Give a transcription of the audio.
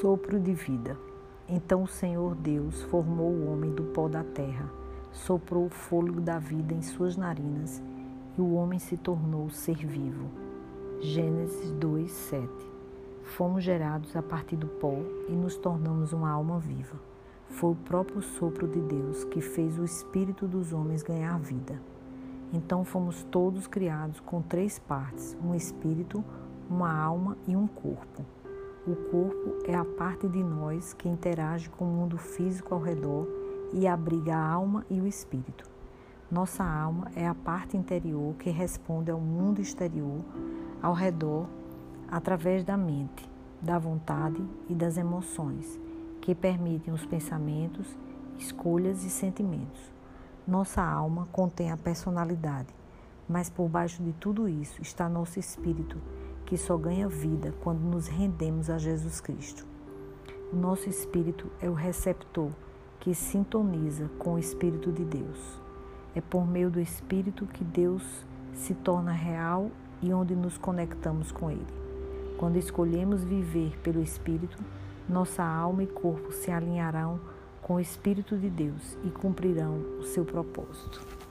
Sopro de vida. Então o Senhor Deus formou o homem do pó da terra, soprou o fôlego da vida em suas narinas e o homem se tornou ser vivo. Gênesis 2, 7. Fomos gerados a partir do pó e nos tornamos uma alma viva. Foi o próprio sopro de Deus que fez o espírito dos homens ganhar vida. Então fomos todos criados com três partes: um espírito, uma alma e um corpo. O corpo é a parte de nós que interage com o mundo físico ao redor e abriga a alma e o espírito. Nossa alma é a parte interior que responde ao mundo exterior ao redor através da mente, da vontade e das emoções, que permitem os pensamentos, escolhas e sentimentos. Nossa alma contém a personalidade, mas por baixo de tudo isso está nosso espírito que só ganha vida quando nos rendemos a Jesus Cristo. O nosso espírito é o receptor que sintoniza com o Espírito de Deus. É por meio do Espírito que Deus se torna real e onde nos conectamos com Ele. Quando escolhemos viver pelo Espírito, nossa alma e corpo se alinharão com o Espírito de Deus e cumprirão o seu propósito.